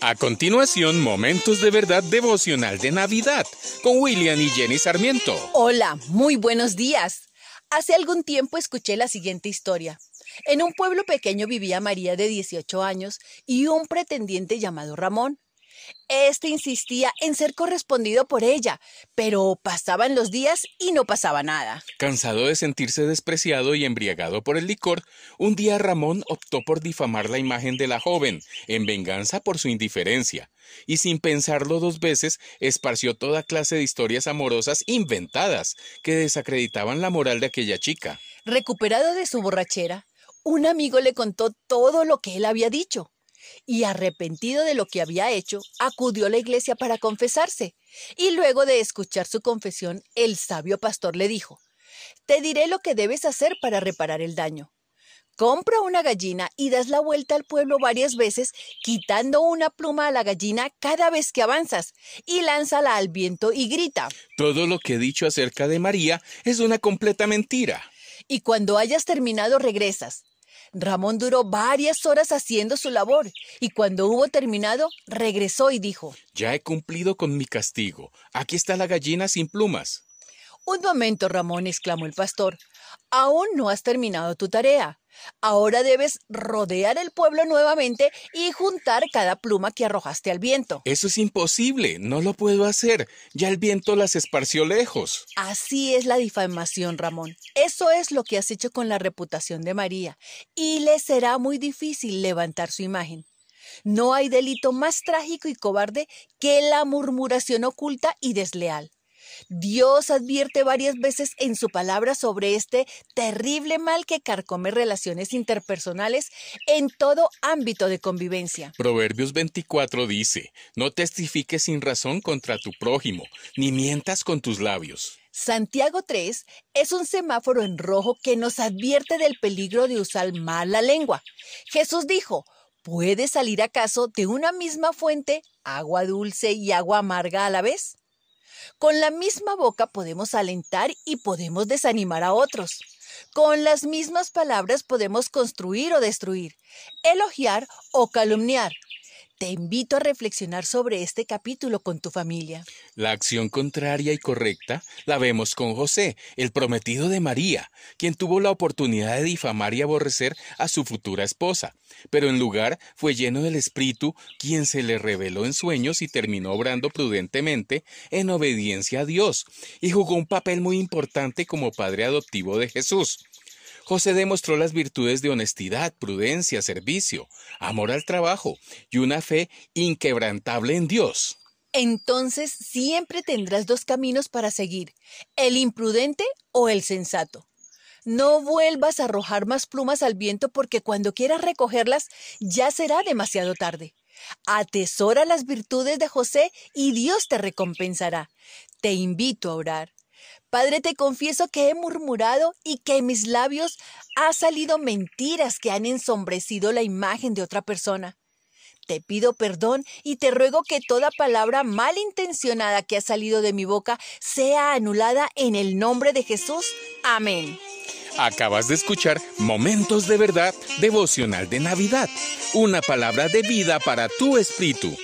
A continuación, Momentos de Verdad Devocional de Navidad con William y Jenny Sarmiento. Hola, muy buenos días. Hace algún tiempo escuché la siguiente historia. En un pueblo pequeño vivía María de 18 años y un pretendiente llamado Ramón. Este insistía en ser correspondido por ella, pero pasaban los días y no pasaba nada. Cansado de sentirse despreciado y embriagado por el licor, un día Ramón optó por difamar la imagen de la joven, en venganza por su indiferencia, y sin pensarlo dos veces, esparció toda clase de historias amorosas inventadas que desacreditaban la moral de aquella chica. Recuperado de su borrachera, un amigo le contó todo lo que él había dicho y arrepentido de lo que había hecho, acudió a la iglesia para confesarse. Y luego de escuchar su confesión, el sabio pastor le dijo, Te diré lo que debes hacer para reparar el daño. Compra una gallina y das la vuelta al pueblo varias veces, quitando una pluma a la gallina cada vez que avanzas, y lánzala al viento y grita. Todo lo que he dicho acerca de María es una completa mentira. Y cuando hayas terminado regresas, Ramón duró varias horas haciendo su labor y cuando hubo terminado regresó y dijo, Ya he cumplido con mi castigo. Aquí está la gallina sin plumas. Un momento, Ramón, exclamó el pastor. Aún no has terminado tu tarea. Ahora debes rodear el pueblo nuevamente y juntar cada pluma que arrojaste al viento. Eso es imposible, no lo puedo hacer. Ya el viento las esparció lejos. Así es la difamación, Ramón. Eso es lo que has hecho con la reputación de María, y le será muy difícil levantar su imagen. No hay delito más trágico y cobarde que la murmuración oculta y desleal. Dios advierte varias veces en su palabra sobre este terrible mal que carcome relaciones interpersonales en todo ámbito de convivencia. Proverbios 24 dice, no testifiques sin razón contra tu prójimo, ni mientas con tus labios. Santiago 3 es un semáforo en rojo que nos advierte del peligro de usar mal la lengua. Jesús dijo, ¿puede salir acaso de una misma fuente agua dulce y agua amarga a la vez? Con la misma boca podemos alentar y podemos desanimar a otros. Con las mismas palabras podemos construir o destruir, elogiar o calumniar. Te invito a reflexionar sobre este capítulo con tu familia. La acción contraria y correcta la vemos con José, el prometido de María, quien tuvo la oportunidad de difamar y aborrecer a su futura esposa, pero en lugar fue lleno del Espíritu, quien se le reveló en sueños y terminó obrando prudentemente en obediencia a Dios, y jugó un papel muy importante como padre adoptivo de Jesús. José demostró las virtudes de honestidad, prudencia, servicio, amor al trabajo y una fe inquebrantable en Dios. Entonces siempre tendrás dos caminos para seguir, el imprudente o el sensato. No vuelvas a arrojar más plumas al viento porque cuando quieras recogerlas ya será demasiado tarde. Atesora las virtudes de José y Dios te recompensará. Te invito a orar. Padre, te confieso que he murmurado y que en mis labios ha salido mentiras que han ensombrecido la imagen de otra persona. Te pido perdón y te ruego que toda palabra malintencionada que ha salido de mi boca sea anulada en el nombre de Jesús. Amén. Acabas de escuchar Momentos de Verdad devocional de Navidad, una palabra de vida para tu espíritu.